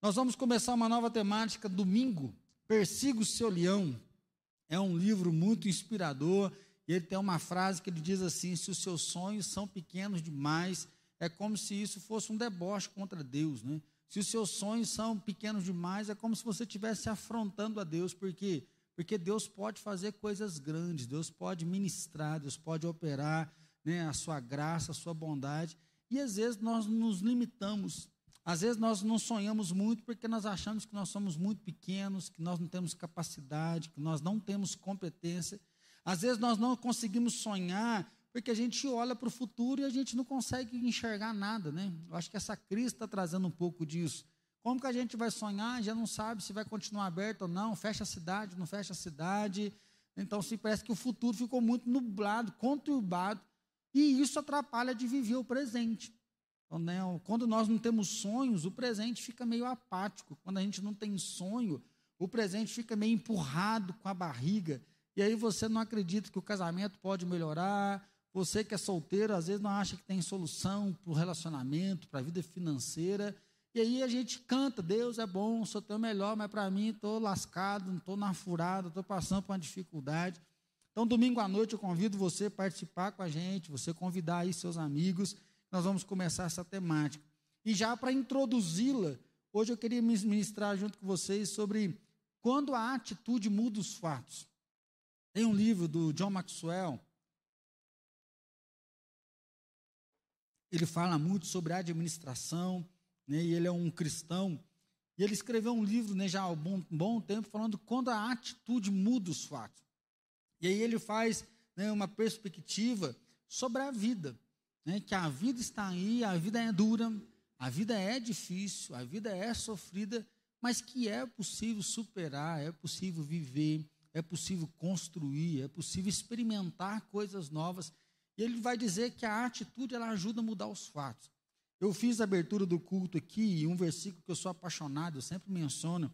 Nós vamos começar uma nova temática domingo. Persiga o seu leão. É um livro muito inspirador. E ele tem uma frase que ele diz assim: se os seus sonhos são pequenos demais, é como se isso fosse um deboche contra Deus, né? Se os seus sonhos são pequenos demais, é como se você estivesse afrontando a Deus, porque porque Deus pode fazer coisas grandes, Deus pode ministrar, Deus pode operar, né, a sua graça, a sua bondade. E às vezes nós nos limitamos às vezes nós não sonhamos muito porque nós achamos que nós somos muito pequenos, que nós não temos capacidade, que nós não temos competência. Às vezes nós não conseguimos sonhar porque a gente olha para o futuro e a gente não consegue enxergar nada, né? Eu acho que essa crise está trazendo um pouco disso. Como que a gente vai sonhar? Já não sabe se vai continuar aberto ou não, fecha a cidade, não fecha a cidade. Então, se parece que o futuro ficou muito nublado, conturbado, e isso atrapalha de viver o presente. Quando nós não temos sonhos, o presente fica meio apático. Quando a gente não tem sonho, o presente fica meio empurrado com a barriga. E aí você não acredita que o casamento pode melhorar. Você que é solteiro, às vezes não acha que tem solução para o relacionamento, para a vida financeira. E aí a gente canta, Deus é bom, sou teu melhor, mas para mim estou lascado, estou na furada, estou passando por uma dificuldade. Então, domingo à noite eu convido você a participar com a gente, você convidar aí seus amigos nós vamos começar essa temática. E já para introduzi-la, hoje eu queria ministrar junto com vocês sobre quando a atitude muda os fatos. Tem um livro do John Maxwell. Ele fala muito sobre administração, né, e ele é um cristão. E ele escreveu um livro né, já há um bom, bom tempo falando quando a atitude muda os fatos. E aí ele faz né, uma perspectiva sobre a vida né, que a vida está aí, a vida é dura, a vida é difícil, a vida é sofrida, mas que é possível superar, é possível viver, é possível construir, é possível experimentar coisas novas. E ele vai dizer que a atitude ela ajuda a mudar os fatos. Eu fiz a abertura do culto aqui e um versículo que eu sou apaixonado, eu sempre menciono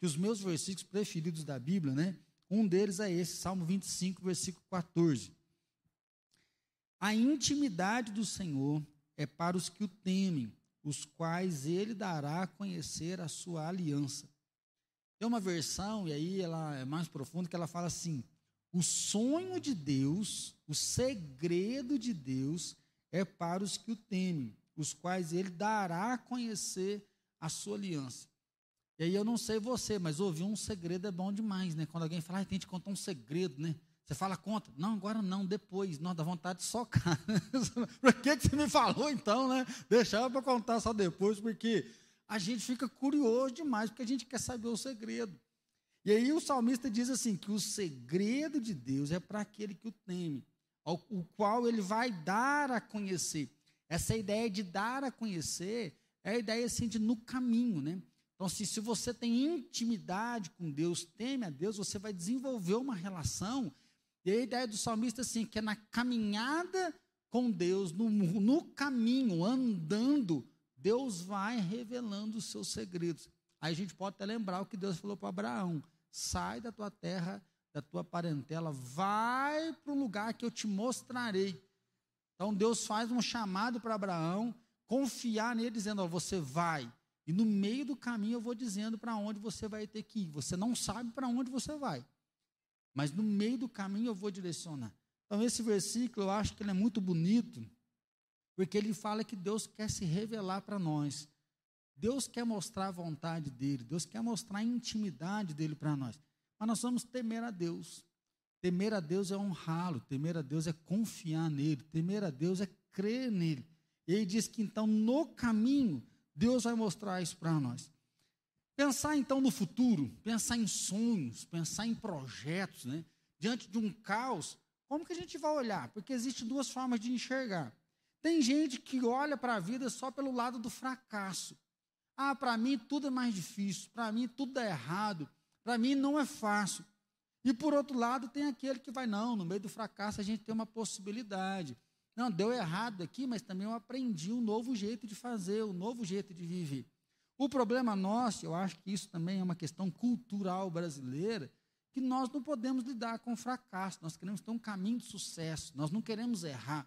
que os meus versículos preferidos da Bíblia, né? Um deles é esse, Salmo 25, versículo 14. A intimidade do Senhor é para os que o temem, os quais ele dará a conhecer a sua aliança. Tem uma versão, e aí ela é mais profunda, que ela fala assim: o sonho de Deus, o segredo de Deus é para os que o temem, os quais ele dará a conhecer a sua aliança. E aí eu não sei você, mas ouvir um segredo é bom demais, né? Quando alguém fala, ah, tem que contar um segredo, né? Você fala conta? Não, agora não, depois. Não, dá vontade de socar. Por que, que você me falou então, né? Deixava para contar só depois, porque a gente fica curioso demais, porque a gente quer saber o segredo. E aí o salmista diz assim: que o segredo de Deus é para aquele que o teme, o qual ele vai dar a conhecer. Essa ideia de dar a conhecer é a ideia assim de no caminho, né? Então, se, se você tem intimidade com Deus, teme a Deus, você vai desenvolver uma relação e a ideia do salmista assim, que é na caminhada com Deus, no, no caminho, andando, Deus vai revelando os seus segredos. Aí a gente pode até lembrar o que Deus falou para Abraão: sai da tua terra, da tua parentela, vai para o lugar que eu te mostrarei. Então Deus faz um chamado para Abraão, confiar nele, dizendo: ó, você vai. E no meio do caminho eu vou dizendo para onde você vai ter que ir. Você não sabe para onde você vai mas no meio do caminho eu vou direcionar. Então, esse versículo eu acho que ele é muito bonito, porque ele fala que Deus quer se revelar para nós. Deus quer mostrar a vontade dele, Deus quer mostrar a intimidade dele para nós. Mas nós vamos temer a Deus. Temer a Deus é honrá-lo, temer a Deus é confiar nele, temer a Deus é crer nele. E ele diz que então no caminho Deus vai mostrar isso para nós. Pensar então no futuro, pensar em sonhos, pensar em projetos, né? Diante de um caos, como que a gente vai olhar? Porque existem duas formas de enxergar. Tem gente que olha para a vida só pelo lado do fracasso. Ah, para mim tudo é mais difícil, para mim tudo dá errado, para mim não é fácil. E por outro lado, tem aquele que vai, não, no meio do fracasso a gente tem uma possibilidade. Não, deu errado aqui, mas também eu aprendi um novo jeito de fazer, um novo jeito de viver. O problema nosso, eu acho que isso também é uma questão cultural brasileira, que nós não podemos lidar com fracasso, nós queremos ter um caminho de sucesso, nós não queremos errar,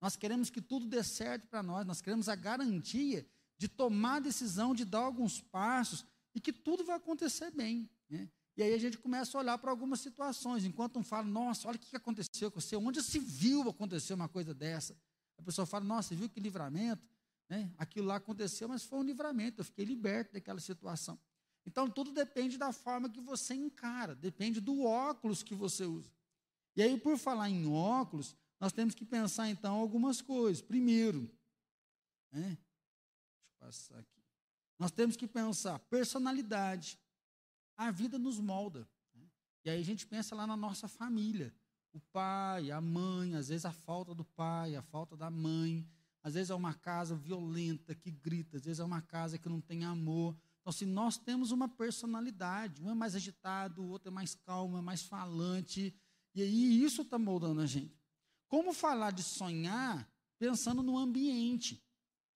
nós queremos que tudo dê certo para nós, nós queremos a garantia de de tomar a decisão, de dar alguns passos e que tudo vai acontecer bem. Né? E aí a gente começa a olhar para algumas situações, enquanto um fala, nossa, olha o que aconteceu com você, onde se viu acontecer uma coisa dessa? A pessoa fala, nossa, você viu que livramento? Né? Aquilo lá aconteceu, mas foi um livramento, eu fiquei liberto daquela situação. Então, tudo depende da forma que você encara, depende do óculos que você usa. E aí, por falar em óculos, nós temos que pensar, então, algumas coisas. Primeiro, né? deixa eu passar aqui. Nós temos que pensar personalidade. A vida nos molda. Né? E aí a gente pensa lá na nossa família. O pai, a mãe, às vezes a falta do pai, a falta da mãe. Às vezes é uma casa violenta que grita, às vezes é uma casa que não tem amor. Então, se nós temos uma personalidade, um é mais agitado, o outro é mais calmo, é mais falante, e aí isso está moldando a gente. Como falar de sonhar pensando no ambiente?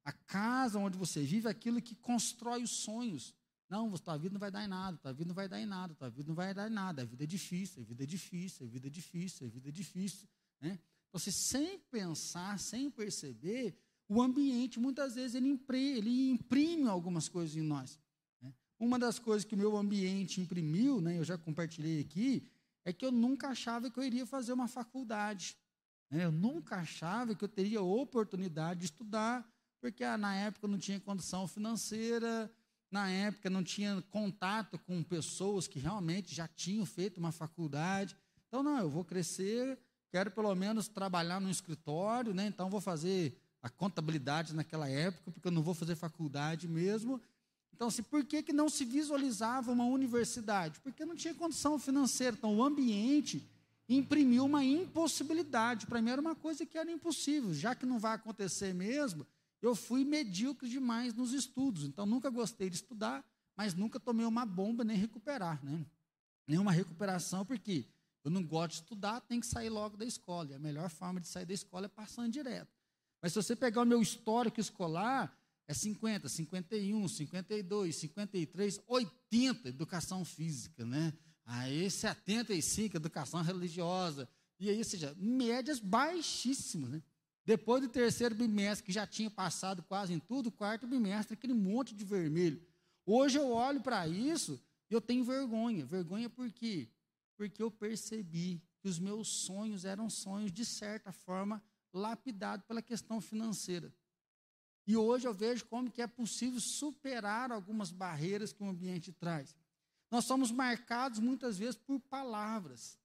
A casa onde você vive é aquilo que constrói os sonhos. Não, tua vida não vai dar em nada, tua vida não vai dar em nada, tua vida não vai dar em nada. A vida é difícil, a vida é difícil, a vida é difícil, a vida é difícil. Né? Você sem pensar, sem perceber, o ambiente muitas vezes ele imprime, ele imprime algumas coisas em nós. Uma das coisas que o meu ambiente imprimiu, né, eu já compartilhei aqui, é que eu nunca achava que eu iria fazer uma faculdade. Né? Eu nunca achava que eu teria oportunidade de estudar, porque ah, na época não tinha condição financeira, na época não tinha contato com pessoas que realmente já tinham feito uma faculdade. Então, não, eu vou crescer, quero pelo menos trabalhar no escritório, né? então vou fazer a contabilidade naquela época, porque eu não vou fazer faculdade mesmo. Então, assim, por que, que não se visualizava uma universidade? Porque não tinha condição financeira. Então, o ambiente imprimiu uma impossibilidade. Para mim, era uma coisa que era impossível. Já que não vai acontecer mesmo, eu fui medíocre demais nos estudos. Então, nunca gostei de estudar, mas nunca tomei uma bomba nem recuperar. Né? Nenhuma recuperação, porque eu não gosto de estudar, tem que sair logo da escola. E a melhor forma de sair da escola é passando direto. Mas se você pegar o meu histórico escolar, é 50, 51, 52, 53, 80 educação física, né? Aí 75 educação religiosa. E aí, ou seja, médias baixíssimas, né? Depois do terceiro bimestre, que já tinha passado quase em tudo, quarto bimestre, aquele monte de vermelho. Hoje eu olho para isso e eu tenho vergonha. Vergonha por quê? Porque eu percebi que os meus sonhos eram sonhos, de certa forma, lapidados pela questão financeira. E hoje eu vejo como que é possível superar algumas barreiras que o ambiente traz. Nós somos marcados muitas vezes por palavras.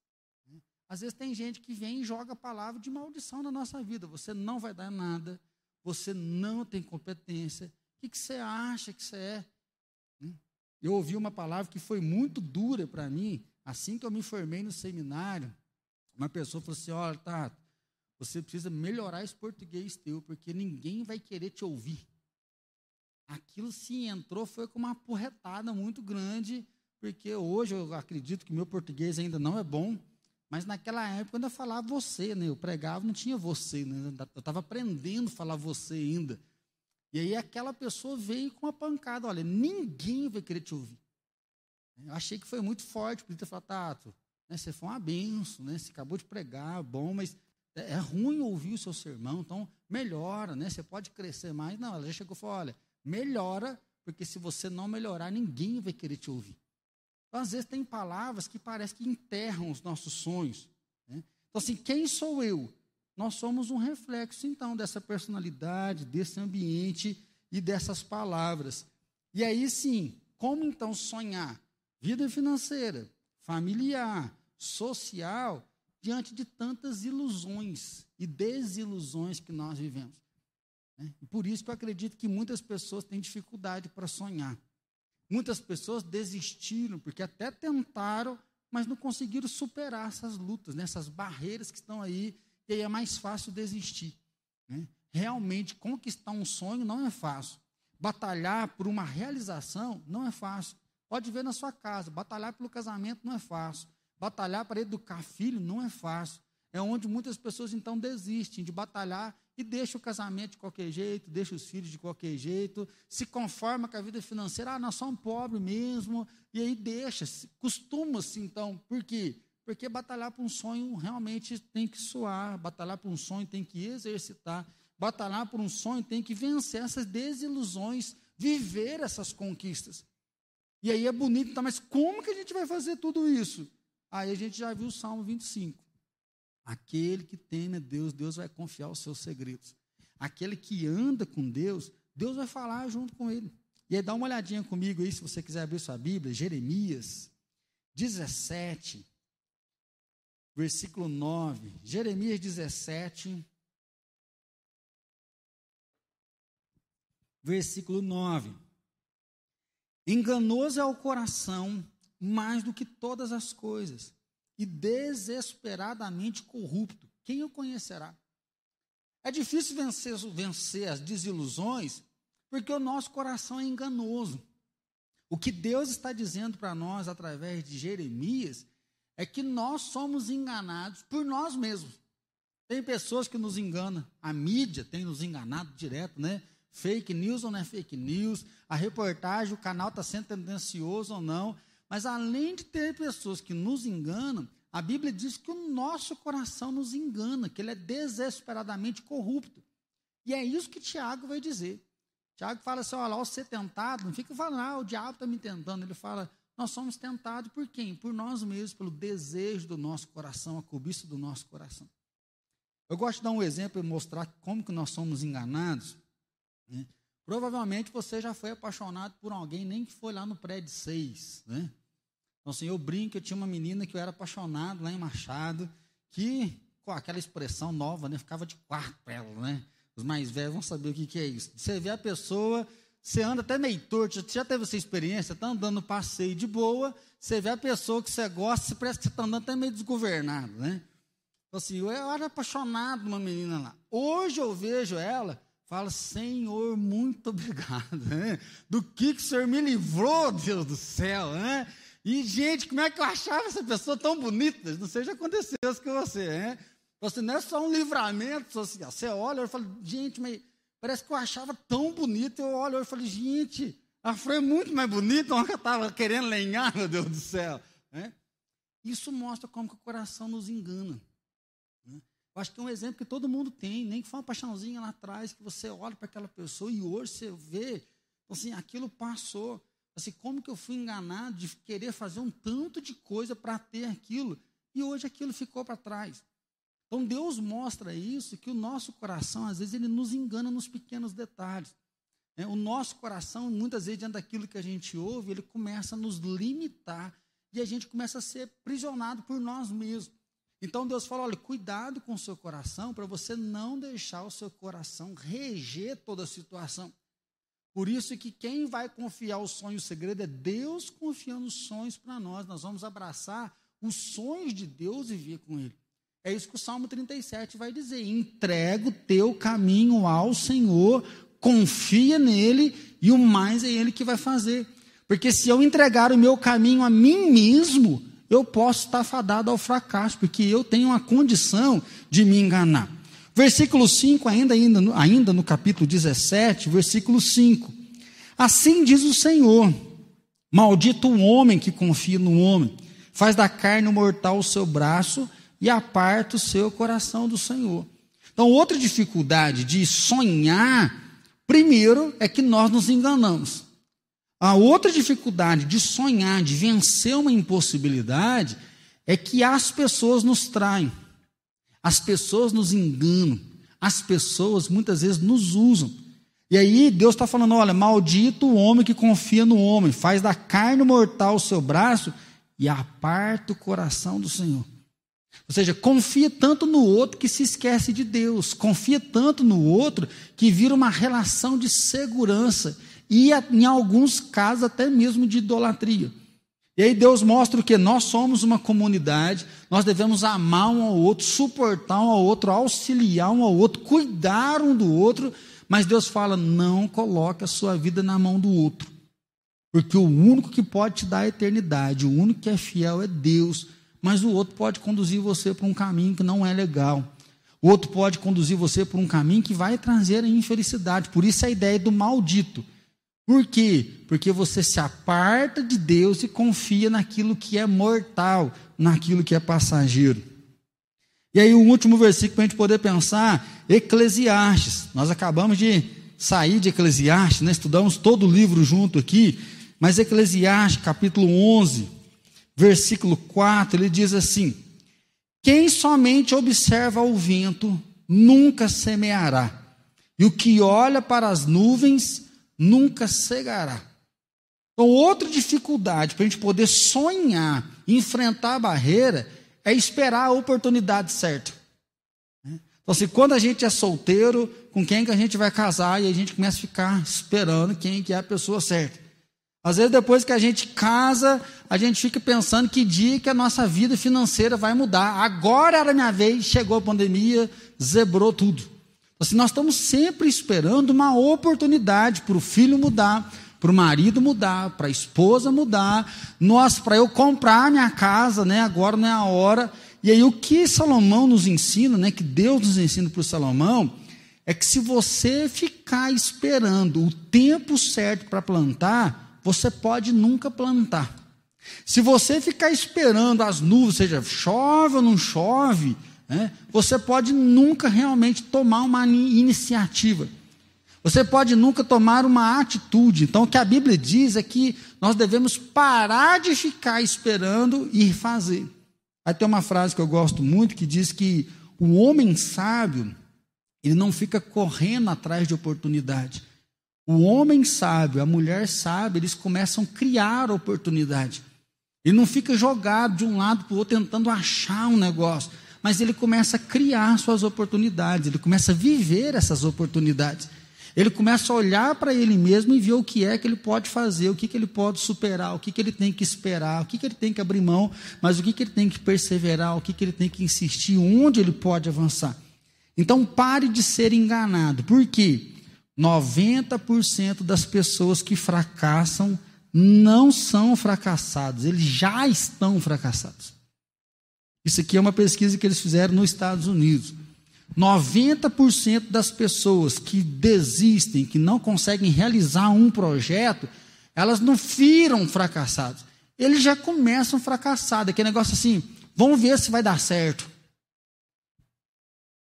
Né? Às vezes tem gente que vem e joga palavra de maldição na nossa vida. Você não vai dar nada, você não tem competência. O que, você acha que você é? Né? Eu ouvi uma palavra que foi muito dura para mim, assim que eu me formei no seminário. Uma pessoa falou assim: olha, Tato, você precisa melhorar esse português teu, porque ninguém vai querer te ouvir. Aquilo se entrou foi com uma porretada muito grande, porque hoje eu acredito que meu português ainda não é bom, mas naquela época eu ainda falava você, né? Eu pregava, não tinha você, né? Eu estava aprendendo a falar você ainda. E aí aquela pessoa veio com uma pancada, olha, ninguém vai querer te ouvir. Eu achei que foi muito forte, podia ter falado, Tato, né, você foi uma benção, né? Você acabou de pregar, bom, mas é, é ruim ouvir o seu sermão, então melhora, né? Você pode crescer mais. Não, ela já chegou e falou: olha, melhora, porque se você não melhorar, ninguém vai querer te ouvir. Então, às vezes, tem palavras que parecem que enterram os nossos sonhos. Né? Então, assim, quem sou eu? Nós somos um reflexo, então, dessa personalidade, desse ambiente e dessas palavras. E aí sim, como então sonhar? Vida financeira, familiar, social diante de tantas ilusões e desilusões que nós vivemos. Né? Por isso que eu acredito que muitas pessoas têm dificuldade para sonhar. Muitas pessoas desistiram, porque até tentaram, mas não conseguiram superar essas lutas, né? essas barreiras que estão aí, e aí é mais fácil desistir. Né? Realmente, conquistar um sonho não é fácil. Batalhar por uma realização não é fácil. Pode ver na sua casa, batalhar pelo casamento não é fácil. Batalhar para educar filho não é fácil. É onde muitas pessoas então desistem de batalhar e deixa o casamento de qualquer jeito, deixa os filhos de qualquer jeito, se conforma com a vida financeira, ah, nós somos pobres mesmo, e aí deixa, costuma-se então, por quê? Porque batalhar para um sonho realmente tem que suar, batalhar para um sonho tem que exercitar, batalhar por um sonho, tem que vencer essas desilusões, viver essas conquistas. E aí é bonito, tá, mas como que a gente vai fazer tudo isso? Aí a gente já viu o Salmo 25. Aquele que teme a Deus, Deus vai confiar os seus segredos. Aquele que anda com Deus, Deus vai falar junto com ele. E aí dá uma olhadinha comigo aí, se você quiser abrir sua Bíblia, Jeremias 17, versículo 9. Jeremias 17, versículo 9. Enganoso é o coração mais do que todas as coisas, e desesperadamente corrupto. Quem o conhecerá? É difícil vencer, vencer as desilusões, porque o nosso coração é enganoso. O que Deus está dizendo para nós através de Jeremias é que nós somos enganados por nós mesmos. Tem pessoas que nos enganam, a mídia tem nos enganado direto, né? Fake news ou não é fake news, a reportagem, o canal está sendo tendencioso ou não. Mas além de ter pessoas que nos enganam, a Bíblia diz que o nosso coração nos engana, que ele é desesperadamente corrupto. E é isso que Tiago vai dizer. Tiago fala assim: olha, ao ser tentado, não fica falando, ah, o diabo está me tentando. Ele fala, nós somos tentados por quem? Por nós mesmos, pelo desejo do nosso coração, a cobiça do nosso coração. Eu gosto de dar um exemplo e mostrar como que nós somos enganados. Né? Provavelmente você já foi apaixonado por alguém, nem que foi lá no prédio 6. Né? Então, assim, eu brinco, eu tinha uma menina que eu era apaixonado lá em Machado, que, com aquela expressão nova, né, ficava de quarto para ela, né? Os mais velhos vão saber o que, que é isso. Você vê a pessoa, você anda até meio torto, já teve essa experiência, está andando passeio de boa, você vê a pessoa que você gosta, você parece que você está andando até meio desgovernado, né? Então, assim, eu era apaixonado numa menina lá. Hoje eu vejo ela, Fala, Senhor, muito obrigado. Né? Do que, que o Senhor me livrou, Deus do céu. Né? E, gente, como é que eu achava essa pessoa tão bonita? Não sei se aconteceu isso com você. Né? Você não é só um livramento social. Você olha e fala, gente, mas parece que eu achava tão bonita. Eu olho e falo, gente, ela foi muito mais bonita que eu estava querendo lenhar, meu Deus do céu. Né? Isso mostra como que o coração nos engana. Eu acho que é um exemplo que todo mundo tem, nem que foi uma paixãozinha lá atrás, que você olha para aquela pessoa e hoje você vê, assim, aquilo passou. Assim, como que eu fui enganado de querer fazer um tanto de coisa para ter aquilo, e hoje aquilo ficou para trás. Então Deus mostra isso, que o nosso coração, às vezes, ele nos engana nos pequenos detalhes. É, o nosso coração, muitas vezes, diante daquilo que a gente ouve, ele começa a nos limitar e a gente começa a ser prisionado por nós mesmos. Então Deus fala: olha, cuidado com o seu coração para você não deixar o seu coração reger toda a situação. Por isso que quem vai confiar o sonho o segredo é Deus confiando os sonhos para nós. Nós vamos abraçar os sonhos de Deus e vir com Ele. É isso que o Salmo 37 vai dizer: entrega o teu caminho ao Senhor, confia nele e o mais é Ele que vai fazer. Porque se eu entregar o meu caminho a mim mesmo, eu posso estar fadado ao fracasso, porque eu tenho a condição de me enganar. Versículo 5, ainda, ainda, ainda no capítulo 17, versículo 5. Assim diz o Senhor: Maldito o homem que confia no homem, faz da carne mortal o seu braço e aparta o seu coração do Senhor. Então, outra dificuldade de sonhar, primeiro, é que nós nos enganamos. A outra dificuldade de sonhar, de vencer uma impossibilidade, é que as pessoas nos traem, as pessoas nos enganam, as pessoas muitas vezes nos usam. E aí Deus está falando: olha, maldito o homem que confia no homem, faz da carne mortal o seu braço e aparta o coração do Senhor. Ou seja, confia tanto no outro que se esquece de Deus, confia tanto no outro que vira uma relação de segurança e, em alguns casos, até mesmo de idolatria. E aí Deus mostra que nós somos uma comunidade, nós devemos amar um ao outro, suportar um ao outro, auxiliar um ao outro, cuidar um do outro, mas Deus fala: não coloque a sua vida na mão do outro, porque o único que pode te dar a eternidade, o único que é fiel é Deus, mas o outro pode conduzir você para um caminho que não é legal. O outro pode conduzir você por um caminho que vai trazer a infelicidade. Por isso a ideia do maldito. Por quê? Porque você se aparta de Deus e confia naquilo que é mortal, naquilo que é passageiro. E aí, o último versículo para a gente poder pensar Eclesiastes. Nós acabamos de sair de Eclesiastes, né? estudamos todo o livro junto aqui, mas Eclesiastes, capítulo 11, versículo 4, ele diz assim: Quem somente observa o vento nunca semeará, e o que olha para as nuvens nunca cegará. Então, outra dificuldade para a gente poder sonhar, enfrentar a barreira, é esperar a oportunidade certa. Então, assim, quando a gente é solteiro, com quem que a gente vai casar e a gente começa a ficar esperando quem que é a pessoa certa. Às vezes, depois que a gente casa, a gente fica pensando que dia que a nossa vida financeira vai mudar. Agora era minha vez, chegou a pandemia, zebrou tudo. Assim, nós estamos sempre esperando uma oportunidade para o filho mudar, para o marido mudar, para a esposa mudar, nós para eu comprar minha casa, né? Agora não é a hora. E aí o que Salomão nos ensina, né? Que Deus nos ensina para o Salomão é que se você ficar esperando o tempo certo para plantar, você pode nunca plantar. Se você ficar esperando as nuvens, seja chove ou não chove, né, você pode nunca realmente tomar uma iniciativa. Você pode nunca tomar uma atitude. Então, o que a Bíblia diz é que nós devemos parar de ficar esperando e fazer. Aí tem uma frase que eu gosto muito que diz que o homem sábio, ele não fica correndo atrás de oportunidade. O homem sábio, a mulher sábia, eles começam a criar oportunidade. Ele não fica jogado de um lado para o outro tentando achar um negócio, mas ele começa a criar suas oportunidades, ele começa a viver essas oportunidades. Ele começa a olhar para ele mesmo e ver o que é que ele pode fazer, o que, que ele pode superar, o que, que ele tem que esperar, o que, que ele tem que abrir mão, mas o que, que ele tem que perseverar, o que, que ele tem que insistir, onde ele pode avançar. Então pare de ser enganado. Por quê? 90% das pessoas que fracassam não são fracassados, eles já estão fracassados. Isso aqui é uma pesquisa que eles fizeram nos Estados Unidos. 90% das pessoas que desistem, que não conseguem realizar um projeto, elas não viram fracassados. Eles já começam fracassados. Aquele negócio assim, vamos ver se vai dar certo.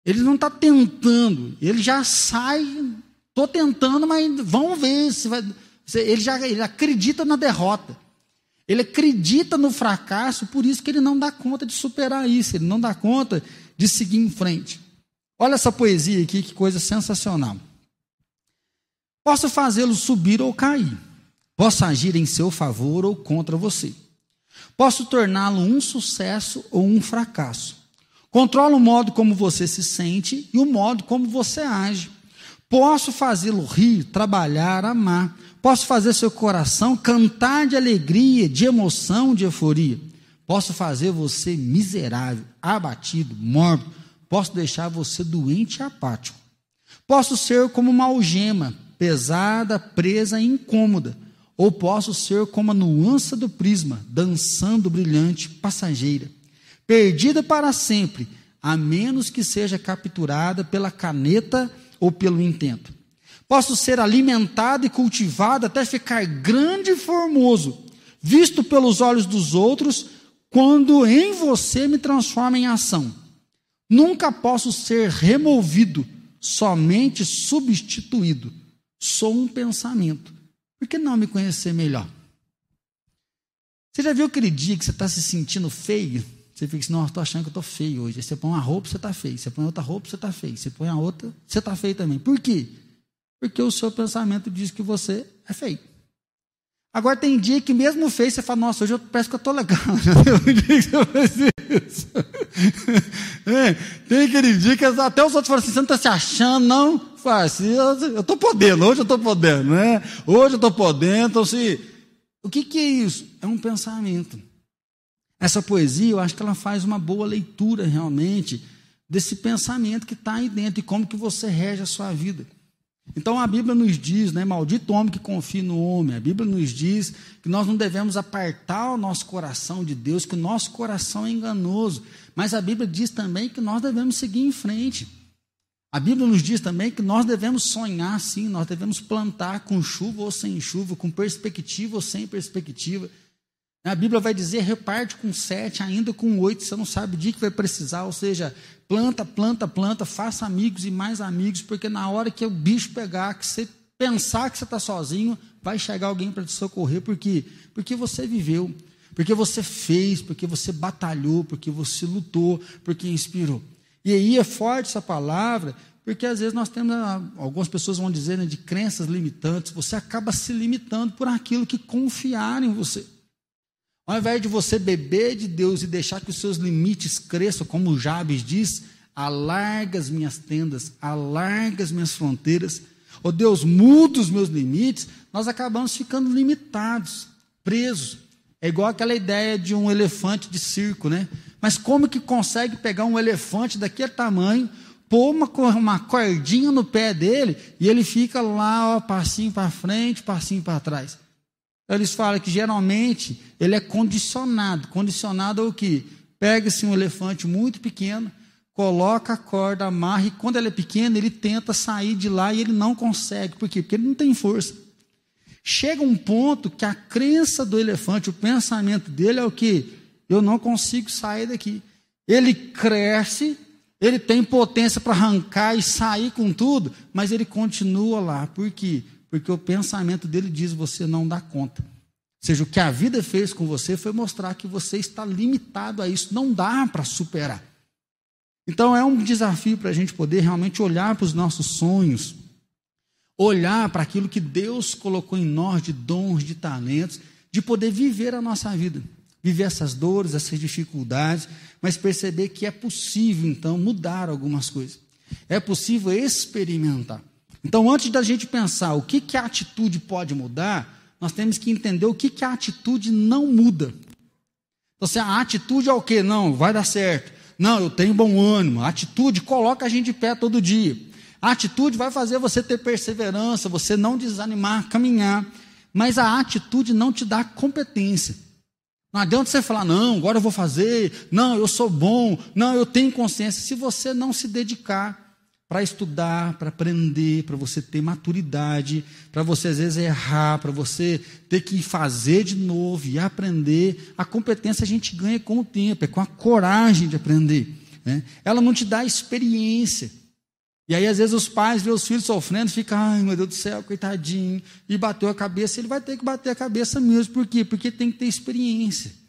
Ele não está tentando, ele já sai, estou tentando, mas vamos ver se vai. Ele já ele acredita na derrota. Ele acredita no fracasso, por isso que ele não dá conta de superar isso, ele não dá conta de seguir em frente. Olha essa poesia aqui, que coisa sensacional. Posso fazê-lo subir ou cair. Posso agir em seu favor ou contra você. Posso torná-lo um sucesso ou um fracasso. Controlo o modo como você se sente e o modo como você age. Posso fazê-lo rir, trabalhar, amar. Posso fazer seu coração cantar de alegria, de emoção, de euforia. Posso fazer você miserável, abatido, mórbido Posso deixar você doente e apático. Posso ser como uma algema, pesada, presa e incômoda. Ou posso ser como a nuance do prisma, dançando brilhante, passageira, perdida para sempre, a menos que seja capturada pela caneta ou pelo intento. Posso ser alimentado e cultivado até ficar grande e formoso, visto pelos olhos dos outros, quando em você me transforma em ação Nunca posso ser removido, somente substituído. Sou um pensamento. Por que não me conhecer melhor? Você já viu aquele dia que você está se sentindo feio? Você fica assim, não, estou achando que eu estou feio hoje. Aí você põe uma roupa, você está feio. Você põe outra roupa, você está feio. Você põe a outra, você está feio também. Por quê? Porque o seu pensamento diz que você é feio. Agora tem dia que mesmo feio, você fala, nossa, hoje eu, parece que eu estou legal. É, tem aquele dia que até os outros falam assim, você não está se achando, não? Faz, assim, eu estou podendo, hoje eu estou podendo, né? Hoje eu estou podendo, então se... O que, que é isso? É um pensamento. Essa poesia, eu acho que ela faz uma boa leitura realmente desse pensamento que está aí dentro e como que você rege a sua vida. Então a Bíblia nos diz, né, maldito homem que confia no homem. A Bíblia nos diz que nós não devemos apartar o nosso coração de Deus, que o nosso coração é enganoso. Mas a Bíblia diz também que nós devemos seguir em frente. A Bíblia nos diz também que nós devemos sonhar sim, nós devemos plantar com chuva ou sem chuva, com perspectiva ou sem perspectiva. A Bíblia vai dizer: reparte com sete, ainda com oito, você não sabe o dia que vai precisar, ou seja, planta, planta, planta, faça amigos e mais amigos, porque na hora que o bicho pegar, que você pensar que você está sozinho, vai chegar alguém para te socorrer, porque porque você viveu, porque você fez, porque você batalhou, porque você lutou, porque inspirou. E aí é forte essa palavra, porque às vezes nós temos, ah, algumas pessoas vão dizer, né, de crenças limitantes, você acaba se limitando por aquilo que confiaram em você. Ao invés de você beber de Deus e deixar que os seus limites cresçam, como Jabes diz, alarga as minhas tendas, alarga as minhas fronteiras, oh Deus, muda os meus limites, nós acabamos ficando limitados, presos. É igual aquela ideia de um elefante de circo, né? Mas como que consegue pegar um elefante daquele tamanho, pôr uma, uma cordinha no pé dele e ele fica lá, ó, passinho para frente, passinho para trás? Eles falam que geralmente ele é condicionado. Condicionado ao que? Pega-se um elefante muito pequeno, coloca a corda, amarra, e quando ele é pequeno, ele tenta sair de lá e ele não consegue. Por quê? Porque ele não tem força. Chega um ponto que a crença do elefante, o pensamento dele é o que? Eu não consigo sair daqui. Ele cresce, ele tem potência para arrancar e sair com tudo, mas ele continua lá. Por quê? Porque o pensamento dele diz: você não dá conta. Ou seja, o que a vida fez com você foi mostrar que você está limitado a isso, não dá para superar. Então é um desafio para a gente poder realmente olhar para os nossos sonhos, olhar para aquilo que Deus colocou em nós de dons, de talentos, de poder viver a nossa vida, viver essas dores, essas dificuldades, mas perceber que é possível então mudar algumas coisas. É possível experimentar. Então, antes da gente pensar o que, que a atitude pode mudar, nós temos que entender o que, que a atitude não muda. Então, se a atitude é o que? Não, vai dar certo. Não, eu tenho bom ânimo. A atitude coloca a gente de pé todo dia. A atitude vai fazer você ter perseverança, você não desanimar, caminhar. Mas a atitude não te dá competência. Não adianta você falar, não, agora eu vou fazer, não, eu sou bom, não, eu tenho consciência. Se você não se dedicar para estudar, para aprender, para você ter maturidade, para você às vezes errar, para você ter que fazer de novo e aprender. A competência a gente ganha com o tempo, é com a coragem de aprender. Né? Ela não te dá experiência. E aí, às vezes, os pais veem os filhos sofrendo, ficam, ai meu Deus do céu, coitadinho, e bateu a cabeça, ele vai ter que bater a cabeça mesmo. Por quê? Porque tem que ter experiência.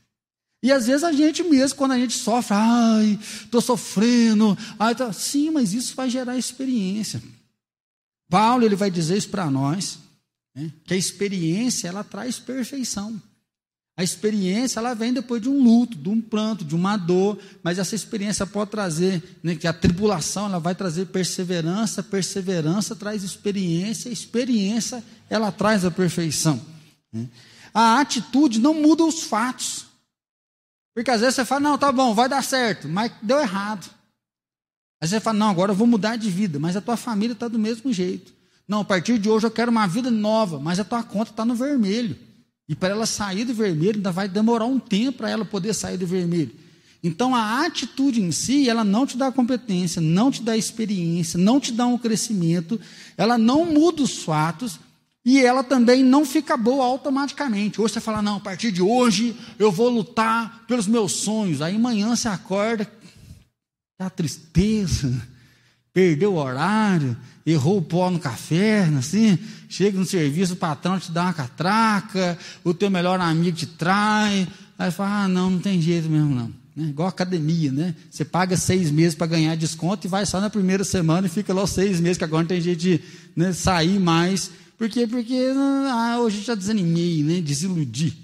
E às vezes a gente mesmo, quando a gente sofre, ai, estou sofrendo, ai, tá... sim, mas isso vai gerar experiência. Paulo ele vai dizer isso para nós, né, que a experiência ela traz perfeição. A experiência ela vem depois de um luto, de um pranto, de uma dor, mas essa experiência pode trazer, né, que a tribulação ela vai trazer perseverança, perseverança traz experiência, experiência ela traz a perfeição. Né. A atitude não muda os fatos. Porque às vezes você fala, não, tá bom, vai dar certo, mas deu errado. Aí você fala, não, agora eu vou mudar de vida, mas a tua família está do mesmo jeito. Não, a partir de hoje eu quero uma vida nova, mas a tua conta está no vermelho. E para ela sair do vermelho, ainda vai demorar um tempo para ela poder sair do vermelho. Então a atitude em si, ela não te dá competência, não te dá experiência, não te dá um crescimento, ela não muda os fatos, e ela também não fica boa automaticamente. Hoje você fala, não, a partir de hoje eu vou lutar pelos meus sonhos. Aí amanhã você acorda, a tristeza, perdeu o horário, errou o pó no café, assim, chega no serviço, o patrão te dá uma catraca, o teu melhor amigo te trai. Aí fala, ah, não, não tem jeito mesmo não. Né? Igual academia, né? Você paga seis meses para ganhar desconto e vai só na primeira semana e fica lá seis meses, que agora não tem jeito de né, sair mais por quê? Porque ah, hoje já desanimei, né? desiludi.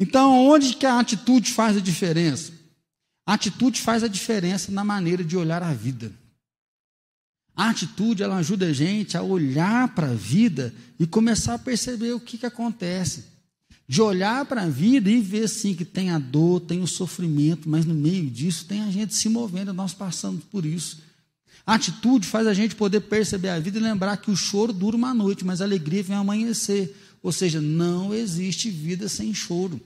Então, onde que a atitude faz a diferença? A atitude faz a diferença na maneira de olhar a vida. A atitude ela ajuda a gente a olhar para a vida e começar a perceber o que, que acontece. De olhar para a vida e ver sim que tem a dor, tem o sofrimento, mas no meio disso tem a gente se movendo, nós passamos por isso. A atitude faz a gente poder perceber a vida e lembrar que o choro dura uma noite, mas a alegria vem amanhecer. Ou seja, não existe vida sem choro.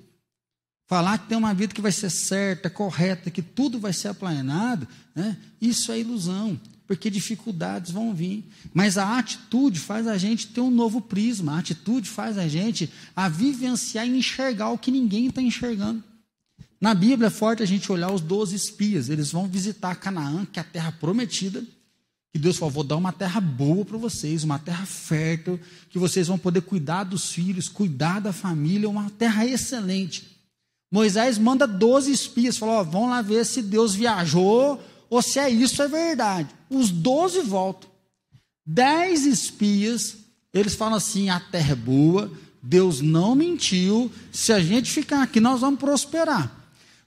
Falar que tem uma vida que vai ser certa, correta, que tudo vai ser aplanado, né? isso é ilusão. porque dificuldades vão vir. Mas a atitude faz a gente ter um novo prisma, a atitude faz a gente a vivenciar e enxergar o que ninguém está enxergando. Na Bíblia é forte a gente olhar os doze espias, eles vão visitar Canaã, que é a terra prometida, que Deus falou: vou dar uma terra boa para vocês, uma terra fértil, que vocês vão poder cuidar dos filhos, cuidar da família, uma terra excelente. Moisés manda 12 espias, falou: vão lá ver se Deus viajou ou se é isso é verdade. Os 12 voltam. Dez espias, eles falam assim: a terra é boa, Deus não mentiu, se a gente ficar aqui, nós vamos prosperar.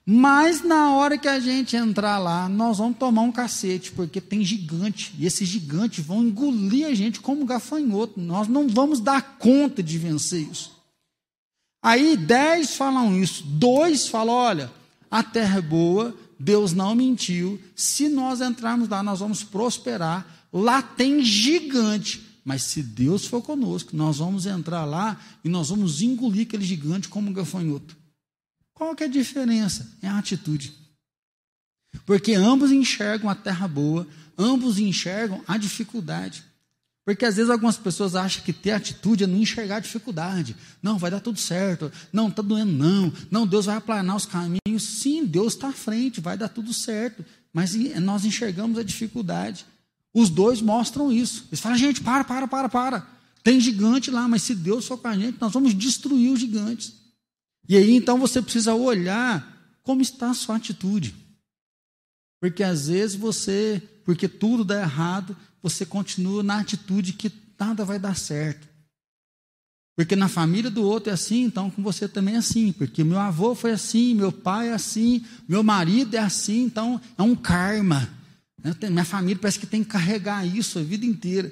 Mas na hora que a gente entrar lá, nós vamos tomar um cacete, porque tem gigante, e esses gigantes vão engolir a gente como gafanhoto. Nós não vamos dar conta de vencer isso. Aí dez falam isso, dois falam: olha, a terra é boa, Deus não mentiu, se nós entrarmos lá, nós vamos prosperar. Lá tem gigante, mas se Deus for conosco, nós vamos entrar lá e nós vamos engolir aquele gigante como um gafanhoto. Qual que é a diferença? É a atitude. Porque ambos enxergam a terra boa, ambos enxergam a dificuldade. Porque às vezes algumas pessoas acham que ter atitude é não enxergar a dificuldade. Não, vai dar tudo certo. Não, está doendo, não. Não, Deus vai aplanar os caminhos. Sim, Deus está à frente, vai dar tudo certo. Mas nós enxergamos a dificuldade. Os dois mostram isso. Eles falam, gente, para, para, para, para. Tem gigante lá, mas se Deus for com a gente, nós vamos destruir os gigantes. E aí então você precisa olhar como está a sua atitude. Porque às vezes você, porque tudo dá errado, você continua na atitude que nada vai dar certo. Porque na família do outro é assim, então com você também é assim. Porque meu avô foi assim, meu pai é assim, meu marido é assim, então é um karma. Né? Minha família parece que tem que carregar isso a vida inteira.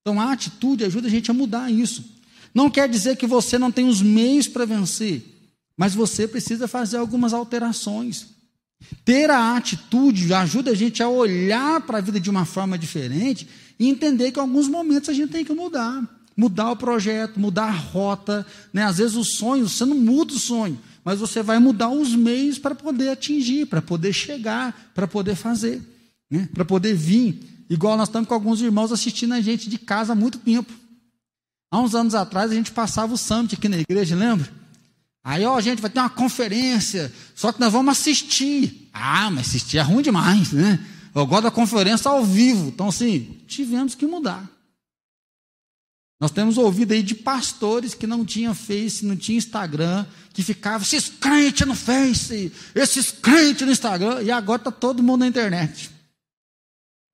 Então a atitude ajuda a gente a mudar isso. Não quer dizer que você não tem os meios para vencer. Mas você precisa fazer algumas alterações. Ter a atitude ajuda a gente a olhar para a vida de uma forma diferente e entender que em alguns momentos a gente tem que mudar. Mudar o projeto, mudar a rota. Né? Às vezes o sonho, você não muda o sonho, mas você vai mudar os meios para poder atingir, para poder chegar, para poder fazer, né? para poder vir. Igual nós estamos com alguns irmãos assistindo a gente de casa há muito tempo. Há uns anos atrás a gente passava o summit aqui na igreja, lembra? Aí, ó, gente, vai ter uma conferência, só que nós vamos assistir. Ah, mas assistir é ruim demais, né? Eu gosto da conferência ao vivo. Então, assim, tivemos que mudar. Nós temos ouvido aí de pastores que não tinham Face, não tinham Instagram, que ficavam, esses crentes no Face, esses crentes no Instagram, e agora está todo mundo na internet.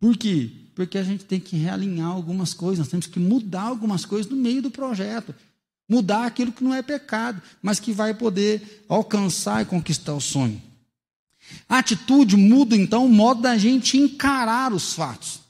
Por quê? Porque a gente tem que realinhar algumas coisas, nós temos que mudar algumas coisas no meio do projeto mudar aquilo que não é pecado, mas que vai poder alcançar e conquistar o sonho. A atitude muda então o modo da gente encarar os fatos.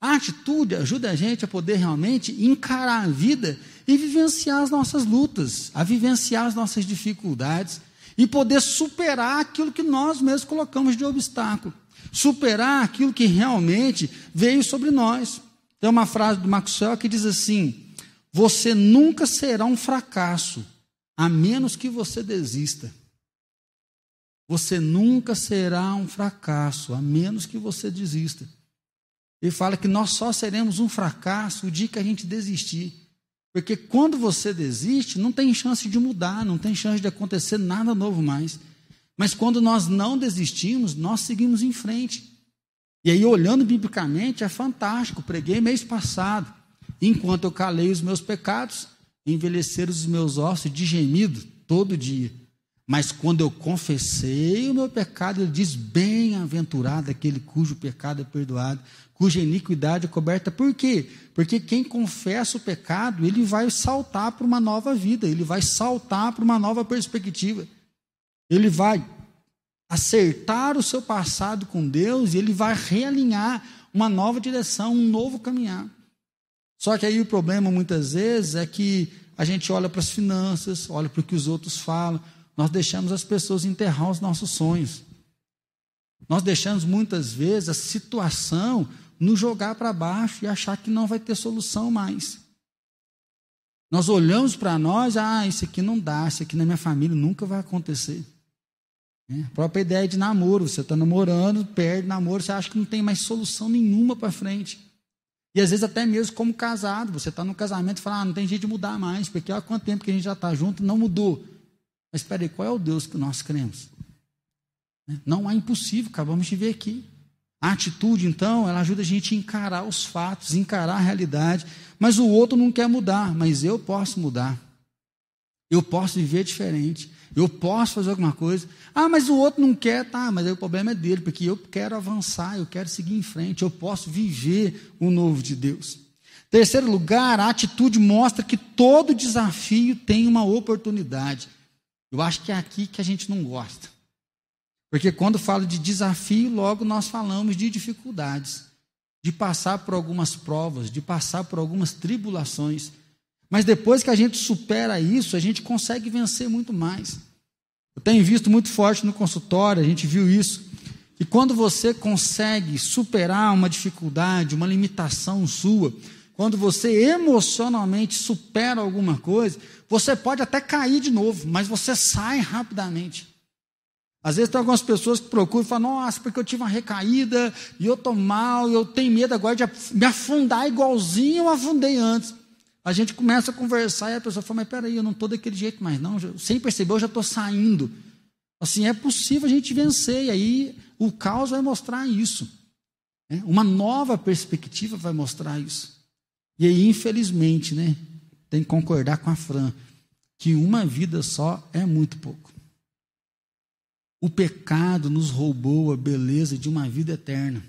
A atitude ajuda a gente a poder realmente encarar a vida e vivenciar as nossas lutas, a vivenciar as nossas dificuldades e poder superar aquilo que nós mesmos colocamos de obstáculo, superar aquilo que realmente veio sobre nós. Tem uma frase do Maxwell que diz assim: você nunca será um fracasso, a menos que você desista. Você nunca será um fracasso, a menos que você desista. Ele fala que nós só seremos um fracasso o dia que a gente desistir. Porque quando você desiste, não tem chance de mudar, não tem chance de acontecer nada novo mais. Mas quando nós não desistimos, nós seguimos em frente. E aí, olhando biblicamente, é fantástico. Preguei mês passado. Enquanto eu calei os meus pecados, envelheceram os meus ossos de gemido todo dia. Mas quando eu confessei o meu pecado, ele diz: Bem-aventurado aquele cujo pecado é perdoado, cuja iniquidade é coberta. Por quê? Porque quem confessa o pecado, ele vai saltar para uma nova vida, ele vai saltar para uma nova perspectiva. Ele vai acertar o seu passado com Deus e ele vai realinhar uma nova direção, um novo caminhar. Só que aí o problema muitas vezes é que a gente olha para as finanças, olha para o que os outros falam, nós deixamos as pessoas enterrar os nossos sonhos. Nós deixamos muitas vezes a situação nos jogar para baixo e achar que não vai ter solução mais. Nós olhamos para nós, ah, isso aqui não dá, isso aqui na minha família nunca vai acontecer. A própria ideia de namoro, você está namorando, perde namoro, você acha que não tem mais solução nenhuma para frente. E às vezes até mesmo como casado, você está no casamento e fala, ah, não tem jeito de mudar mais, porque há quanto tempo que a gente já está junto, não mudou. Mas espera aí, qual é o Deus que nós cremos? Não há impossível, acabamos de ver aqui. A atitude, então, ela ajuda a gente a encarar os fatos, encarar a realidade. Mas o outro não quer mudar, mas eu posso mudar. Eu posso viver diferente. Eu posso fazer alguma coisa. Ah, mas o outro não quer, tá, mas aí o problema é dele, porque eu quero avançar, eu quero seguir em frente, eu posso viver o novo de Deus. Terceiro lugar, a atitude mostra que todo desafio tem uma oportunidade. Eu acho que é aqui que a gente não gosta. Porque quando falo de desafio, logo nós falamos de dificuldades, de passar por algumas provas, de passar por algumas tribulações. Mas depois que a gente supera isso, a gente consegue vencer muito mais. Eu tenho visto muito forte no consultório, a gente viu isso, que quando você consegue superar uma dificuldade, uma limitação sua, quando você emocionalmente supera alguma coisa, você pode até cair de novo, mas você sai rapidamente. Às vezes tem algumas pessoas que procuram e falam, nossa, porque eu tive uma recaída e eu estou mal, e eu tenho medo agora de me afundar igualzinho eu afundei antes. A gente começa a conversar e a pessoa fala, mas peraí, eu não estou daquele jeito mais, não. Sem perceber, eu já estou saindo. Assim, é possível a gente vencer, e aí o caos vai mostrar isso. Né? Uma nova perspectiva vai mostrar isso. E aí, infelizmente, né, tem que concordar com a Fran, que uma vida só é muito pouco. O pecado nos roubou a beleza de uma vida eterna.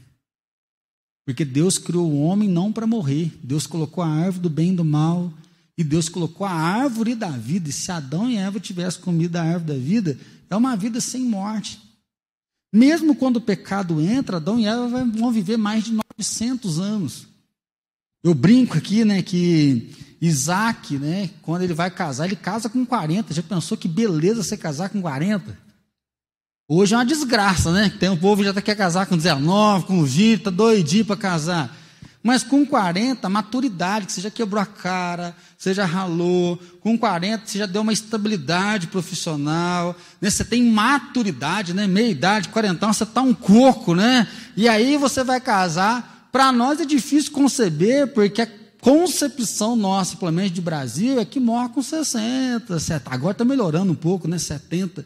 Porque Deus criou o homem não para morrer. Deus colocou a árvore do bem e do mal. E Deus colocou a árvore da vida. E se Adão e Eva tivessem comido a árvore da vida, é uma vida sem morte. Mesmo quando o pecado entra, Adão e Eva vão viver mais de 900 anos. Eu brinco aqui, né, que Isaac, né, quando ele vai casar, ele casa com 40. Já pensou que beleza você casar com 40? Hoje é uma desgraça, né? Tem um povo que já quer casar com 19, com 20, tá doidinho para casar. Mas com 40, maturidade, que você já quebrou a cara, você já ralou. Com 40, você já deu uma estabilidade profissional. Né? Você tem maturidade, né? Meia idade, 40 você está um coco, né? E aí você vai casar. Para nós é difícil conceber, porque a concepção nossa, pelo menos de Brasil, é que morre com 60, 70. Agora está melhorando um pouco, né? 70.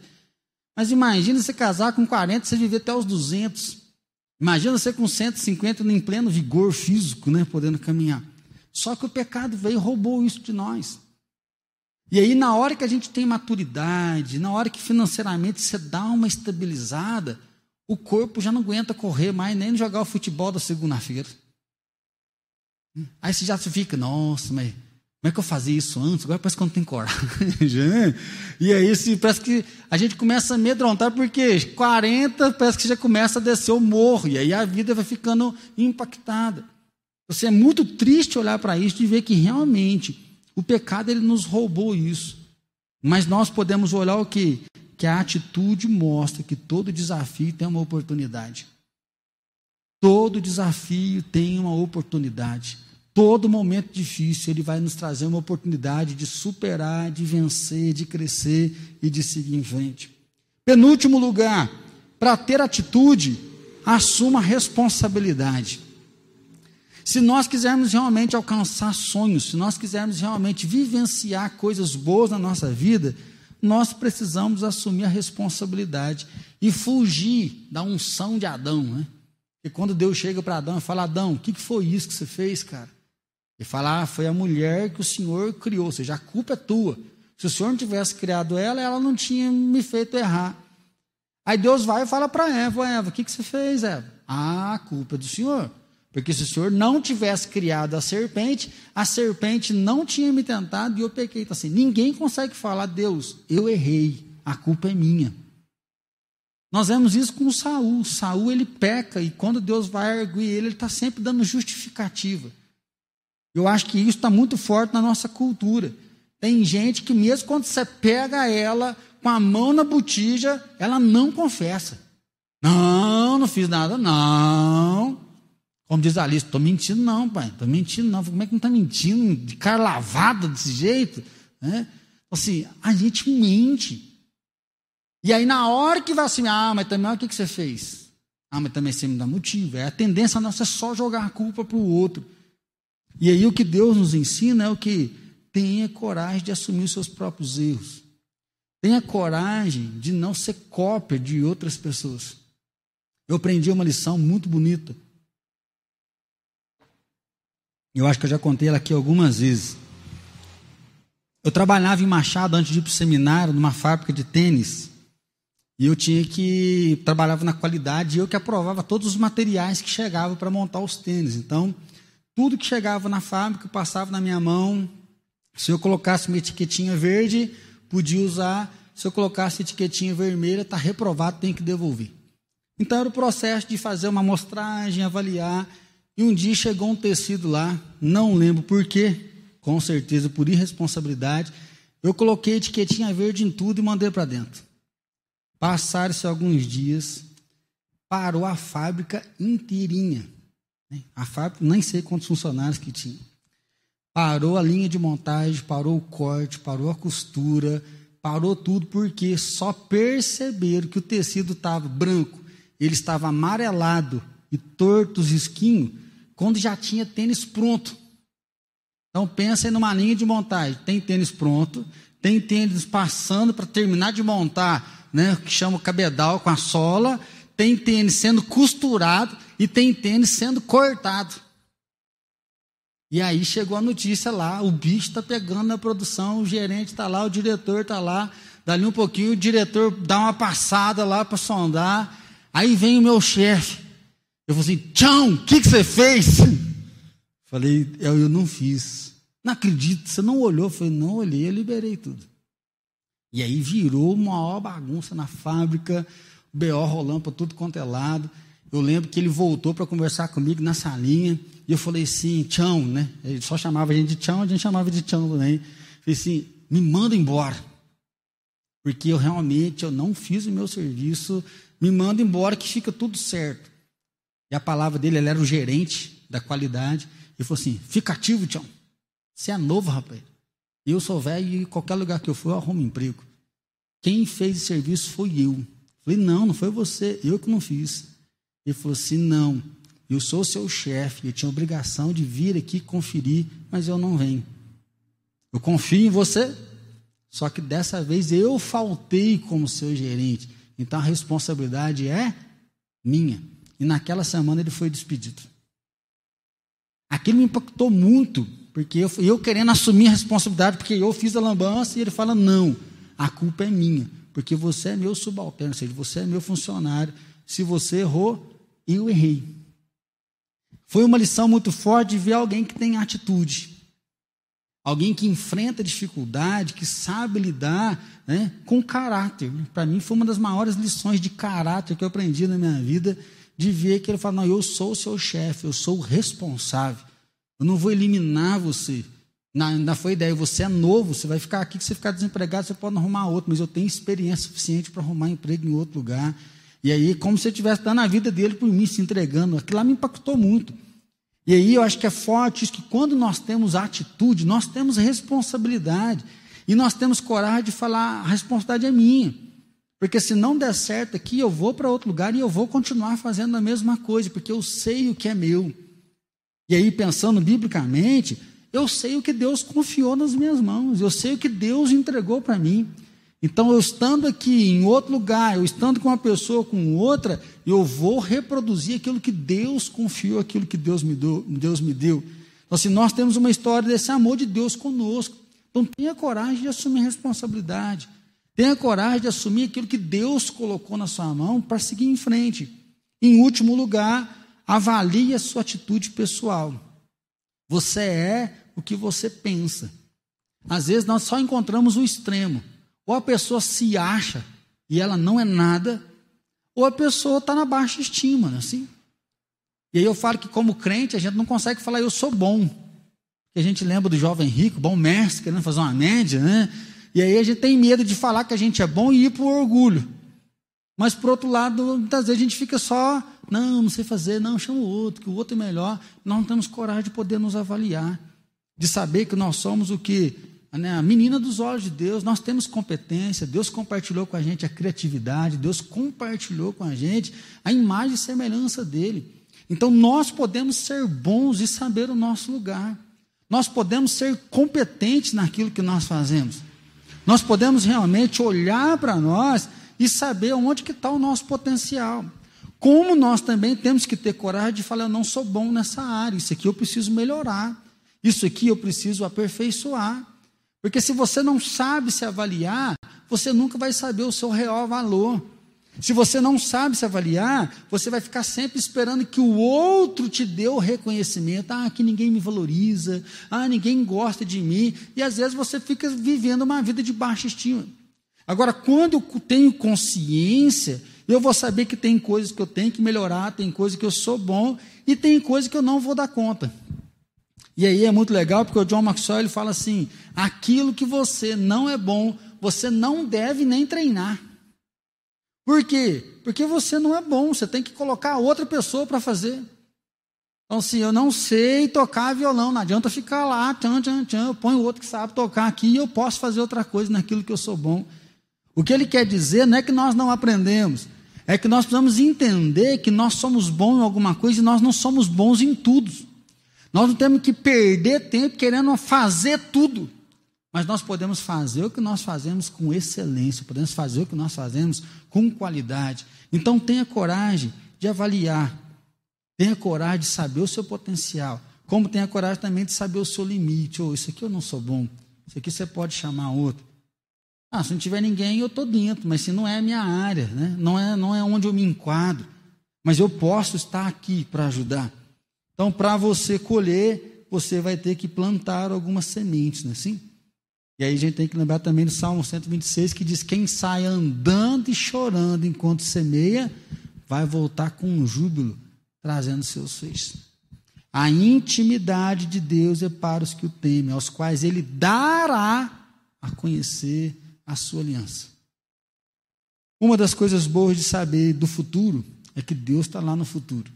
Mas imagina você casar com 40, você viver até os 200. Imagina você com 150 em pleno vigor físico, né, podendo caminhar. Só que o pecado veio e roubou isso de nós. E aí, na hora que a gente tem maturidade, na hora que financeiramente você dá uma estabilizada, o corpo já não aguenta correr mais, nem jogar o futebol da segunda-feira. Aí você já fica, nossa, mas como é que eu fazia isso antes? Agora parece que eu não tenho coragem. e aí se, parece que a gente começa a amedrontar, porque 40 parece que já começa a descer o morro. E aí a vida vai ficando impactada. Você é muito triste olhar para isso e ver que realmente o pecado ele nos roubou isso. Mas nós podemos olhar o que? Que a atitude mostra que todo desafio tem uma oportunidade. Todo desafio tem uma oportunidade. Todo momento difícil, Ele vai nos trazer uma oportunidade de superar, de vencer, de crescer e de seguir em frente. Penúltimo lugar, para ter atitude, assuma responsabilidade. Se nós quisermos realmente alcançar sonhos, se nós quisermos realmente vivenciar coisas boas na nossa vida, nós precisamos assumir a responsabilidade e fugir da unção de Adão. Né? E quando Deus chega para Adão e fala: Adão, o que foi isso que você fez, cara? E fala, ah, foi a mulher que o Senhor criou, ou seja, a culpa é tua. Se o Senhor não tivesse criado ela, ela não tinha me feito errar. Aí Deus vai e fala para Eva, Eva, o que, que você fez, Eva? Ah, a culpa é do Senhor. Porque se o Senhor não tivesse criado a serpente, a serpente não tinha me tentado e eu pequei. Então, assim, ninguém consegue falar, Deus, eu errei, a culpa é minha. Nós vemos isso com Saul. Saul ele peca e quando Deus vai arguir ele, ele está sempre dando justificativa. Eu acho que isso está muito forte na nossa cultura. Tem gente que, mesmo quando você pega ela com a mão na botija, ela não confessa. Não, não fiz nada, não. Como diz a Alice, estou mentindo, não, pai. Estou mentindo, não. Como é que não está mentindo? De cara lavada desse jeito? Né? Assim, a gente mente. E aí, na hora que vai assim, ah, mas também, o que, que você fez? Ah, mas também você me dá motivo. É a tendência nossa é só jogar a culpa para o outro. E aí, o que Deus nos ensina é o que? Tenha coragem de assumir os seus próprios erros. Tenha coragem de não ser cópia de outras pessoas. Eu aprendi uma lição muito bonita. Eu acho que eu já contei ela aqui algumas vezes. Eu trabalhava em Machado antes de ir para o seminário, numa fábrica de tênis. E eu tinha que. Trabalhava na qualidade e eu que aprovava todos os materiais que chegavam para montar os tênis. Então, tudo que chegava na fábrica passava na minha mão. Se eu colocasse uma etiquetinha verde, podia usar. Se eu colocasse etiquetinha vermelha, está reprovado, tem que devolver. Então era o processo de fazer uma amostragem, avaliar. E um dia chegou um tecido lá, não lembro por quê, com certeza por irresponsabilidade. Eu coloquei etiquetinha verde em tudo e mandei para dentro. Passaram-se alguns dias, parou a fábrica inteirinha. Né? A fábrica, nem sei quantos funcionários que tinha. Parou a linha de montagem, parou o corte, parou a costura, parou tudo, porque só perceberam que o tecido estava branco, ele estava amarelado e torto os esquinhos, quando já tinha tênis pronto. Então pensa numa linha de montagem, tem tênis pronto, tem tênis passando para terminar de montar, né, que chama cabedal com a sola, tem tênis sendo costurado e tem tênis sendo cortado. E aí chegou a notícia lá, o bicho está pegando na produção, o gerente está lá, o diretor está lá. Dali um pouquinho o diretor dá uma passada lá para sondar. Aí vem o meu chefe. Eu falei assim, Tchão, o que, você fez? Falei, eu, eu não fiz. Não acredito, você não olhou? Eu falei, não olhei, eu liberei tudo. E aí virou uma maior bagunça na fábrica, BO rolando para tudo quanto é lado. Eu lembro que ele voltou para conversar comigo na salinha. E eu falei assim, tchão, né? Ele só chamava a gente de tchão, a gente chamava de tchão também. Falei assim, me manda embora. Porque eu realmente eu não fiz o meu serviço, me manda embora que fica tudo certo. E a palavra dele, ele era o gerente da qualidade. Ele falou assim: fica ativo, tchão. Você é novo, rapaz. Eu sou velho e qualquer lugar que eu for, eu arrumo emprego. Quem fez esse serviço foi eu. Falei, não, não foi você, eu que não fiz. Ele falou assim: não, eu sou seu chefe, eu tinha obrigação de vir aqui conferir, mas eu não venho. Eu confio em você, só que dessa vez eu faltei como seu gerente. Então a responsabilidade é minha. E naquela semana ele foi despedido. Aquilo me impactou muito, porque eu, eu querendo assumir a responsabilidade, porque eu fiz a lambança, e ele fala: não, a culpa é minha, porque você é meu subalterno, ou seja, você é meu funcionário. Se você errou, eu errei. Foi uma lição muito forte de ver alguém que tem atitude. Alguém que enfrenta dificuldade, que sabe lidar né, com caráter. Para mim foi uma das maiores lições de caráter que eu aprendi na minha vida, de ver que ele fala, não, eu sou o seu chefe, eu sou o responsável. Eu não vou eliminar você. Ainda foi ideia, você é novo, você vai ficar aqui, se você ficar desempregado, você pode arrumar outro, mas eu tenho experiência suficiente para arrumar emprego em outro lugar. E aí, como se eu estivesse dando a vida dele por mim, se entregando. Aquilo lá me impactou muito. E aí eu acho que é forte isso, que quando nós temos atitude, nós temos responsabilidade. E nós temos coragem de falar, a responsabilidade é minha. Porque se não der certo aqui, eu vou para outro lugar e eu vou continuar fazendo a mesma coisa, porque eu sei o que é meu. E aí, pensando biblicamente, eu sei o que Deus confiou nas minhas mãos, eu sei o que Deus entregou para mim. Então, eu estando aqui em outro lugar, eu estando com uma pessoa, com outra, eu vou reproduzir aquilo que Deus confiou, aquilo que Deus me deu. Deus me deu. Então, assim, nós temos uma história desse amor de Deus conosco. Então, tenha coragem de assumir responsabilidade. Tenha coragem de assumir aquilo que Deus colocou na sua mão para seguir em frente. Em último lugar, avalie a sua atitude pessoal. Você é o que você pensa. Às vezes nós só encontramos o extremo. Ou a pessoa se acha e ela não é nada, ou a pessoa está na baixa estima, né, assim. E aí eu falo que como crente a gente não consegue falar eu sou bom. Porque a gente lembra do jovem rico, bom mestre, querendo fazer uma média, né? E aí a gente tem medo de falar que a gente é bom e ir o orgulho. Mas por outro lado, muitas vezes a gente fica só, não, não sei fazer, não, chama o outro, que o outro é melhor. Nós não temos coragem de poder nos avaliar, de saber que nós somos o que a menina dos olhos de Deus, nós temos competência, Deus compartilhou com a gente a criatividade, Deus compartilhou com a gente a imagem e semelhança dele. Então nós podemos ser bons e saber o nosso lugar. Nós podemos ser competentes naquilo que nós fazemos. Nós podemos realmente olhar para nós e saber onde que está o nosso potencial. Como nós também temos que ter coragem de falar, eu não sou bom nessa área, isso aqui eu preciso melhorar, isso aqui eu preciso aperfeiçoar. Porque se você não sabe se avaliar, você nunca vai saber o seu real valor. Se você não sabe se avaliar, você vai ficar sempre esperando que o outro te dê o reconhecimento. Ah, que ninguém me valoriza. Ah, ninguém gosta de mim. E às vezes você fica vivendo uma vida de baixa estima. Agora, quando eu tenho consciência, eu vou saber que tem coisas que eu tenho que melhorar, tem coisas que eu sou bom e tem coisas que eu não vou dar conta. E aí é muito legal porque o John Maxwell ele fala assim: aquilo que você não é bom, você não deve nem treinar. Por quê? Porque você não é bom, você tem que colocar outra pessoa para fazer. Então, se eu não sei tocar violão, não adianta ficar lá, tchan, tchan, tchan, eu ponho outro que sabe tocar aqui e eu posso fazer outra coisa naquilo que eu sou bom. O que ele quer dizer não é que nós não aprendemos, é que nós precisamos entender que nós somos bons em alguma coisa e nós não somos bons em tudo. Nós não temos que perder tempo querendo fazer tudo, mas nós podemos fazer o que nós fazemos com excelência, podemos fazer o que nós fazemos com qualidade. Então tenha coragem de avaliar, tenha coragem de saber o seu potencial, como tenha coragem também de saber o seu limite. Ou oh, isso aqui eu não sou bom, isso aqui você pode chamar outro. Ah, se não tiver ninguém, eu estou dentro, mas se não é a minha área, né? não, é, não é onde eu me enquadro, mas eu posso estar aqui para ajudar. Então, para você colher, você vai ter que plantar algumas sementes, não é assim? E aí a gente tem que lembrar também do Salmo 126, que diz: Quem sai andando e chorando enquanto semeia, vai voltar com júbilo, trazendo seus feixes. A intimidade de Deus é para os que o temem, aos quais ele dará a conhecer a sua aliança. Uma das coisas boas de saber do futuro é que Deus está lá no futuro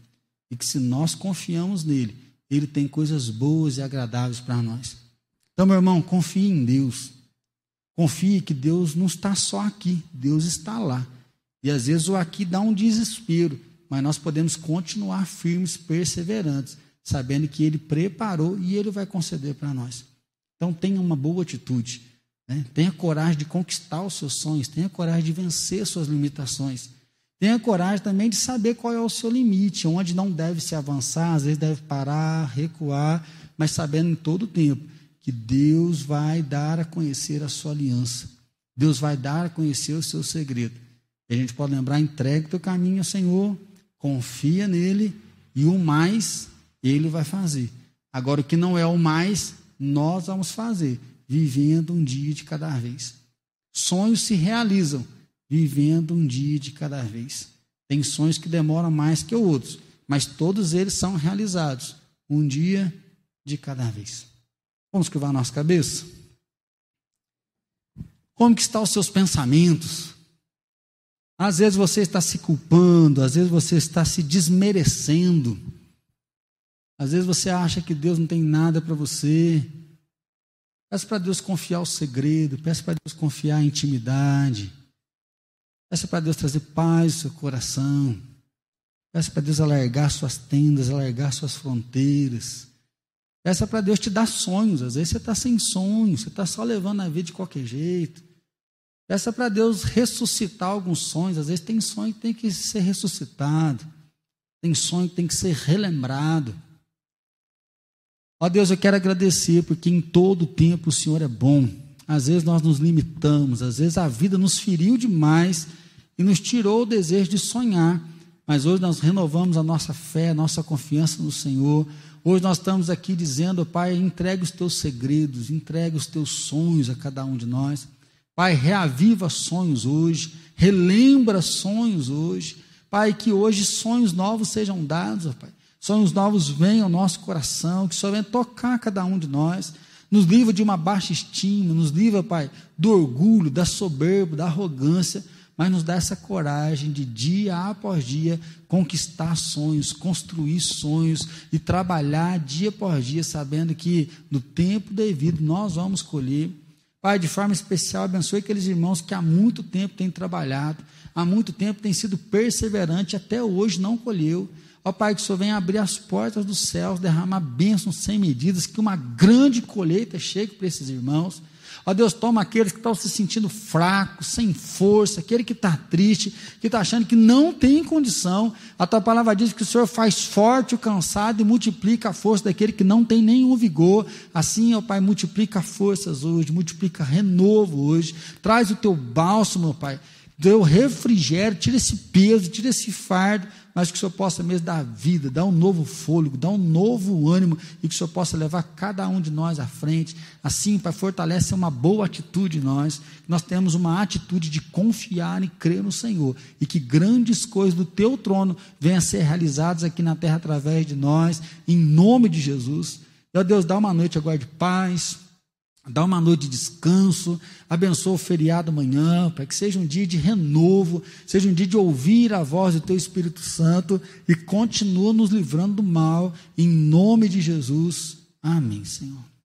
e que se nós confiamos nele, ele tem coisas boas e agradáveis para nós. Então, meu irmão, confie em Deus. Confie que Deus não está só aqui, Deus está lá. E às vezes o aqui dá um desespero, mas nós podemos continuar firmes, perseverantes, sabendo que Ele preparou e Ele vai conceder para nós. Então tenha uma boa atitude, né? tenha coragem de conquistar os seus sonhos, tenha coragem de vencer suas limitações. Tenha coragem também de saber qual é o seu limite, onde não deve se avançar, às vezes deve parar, recuar, mas sabendo em todo o tempo que Deus vai dar a conhecer a sua aliança. Deus vai dar a conhecer o seu segredo. E a gente pode lembrar, entregue o teu caminho ao Senhor, confia nele e o mais ele vai fazer. Agora, o que não é o mais, nós vamos fazer, vivendo um dia de cada vez. Sonhos se realizam vivendo um dia de cada vez. Tem sonhos que demoram mais que outros, mas todos eles são realizados um dia de cada vez. Vamos escovar a nossa cabeça? Como que estão os seus pensamentos? Às vezes você está se culpando, às vezes você está se desmerecendo. Às vezes você acha que Deus não tem nada para você. Peça para Deus confiar o segredo, peça para Deus confiar a intimidade. Peça para Deus trazer paz no seu coração. Peça para Deus alargar suas tendas, alargar suas fronteiras. Peça para Deus te dar sonhos. Às vezes você está sem sonhos, você está só levando a vida de qualquer jeito. Peça para Deus ressuscitar alguns sonhos. Às vezes tem sonho que tem que ser ressuscitado. Tem sonho que tem que ser relembrado. Ó Deus, eu quero agradecer porque em todo tempo o Senhor é bom. Às vezes nós nos limitamos, às vezes a vida nos feriu demais e nos tirou o desejo de sonhar. Mas hoje nós renovamos a nossa fé, a nossa confiança no Senhor. Hoje nós estamos aqui dizendo, Pai, entregue os teus segredos, entregue os teus sonhos a cada um de nós. Pai, reaviva sonhos hoje, relembra sonhos hoje. Pai, que hoje sonhos novos sejam dados, Pai. Sonhos novos venham ao nosso coração, que só venha tocar cada um de nós nos livra de uma baixa estima, nos livra, Pai, do orgulho, da soberba, da arrogância, mas nos dá essa coragem de dia após dia conquistar sonhos, construir sonhos e trabalhar dia após dia, sabendo que no tempo devido nós vamos colher. Pai, de forma especial, abençoe aqueles irmãos que há muito tempo têm trabalhado, há muito tempo têm sido perseverantes, até hoje não colheu. Ó Pai, que o Senhor venha abrir as portas dos céus, derramar bênçãos sem medidas, que uma grande colheita chegue para esses irmãos. Ó Deus, toma aqueles que estão se sentindo fracos, sem força, aquele que está triste, que está achando que não tem condição. A tua palavra diz que o Senhor faz forte o cansado e multiplica a força daquele que não tem nenhum vigor. Assim, ó Pai, multiplica forças hoje, multiplica renovo hoje. Traz o teu bálsamo, Pai. Deu refrigério, tira esse peso, tira esse fardo mas que o Senhor possa mesmo dar vida, dar um novo fôlego, dar um novo ânimo e que o Senhor possa levar cada um de nós à frente. Assim, Pai, fortalece uma boa atitude em nós, nós temos uma atitude de confiar e crer no Senhor e que grandes coisas do Teu trono venham a ser realizadas aqui na terra através de nós, em nome de Jesus. Meu Deus, dá uma noite agora de paz Dá uma noite de descanso, abençoa o feriado amanhã, para que seja um dia de renovo, seja um dia de ouvir a voz do Teu Espírito Santo e continua nos livrando do mal, em nome de Jesus. Amém, Senhor.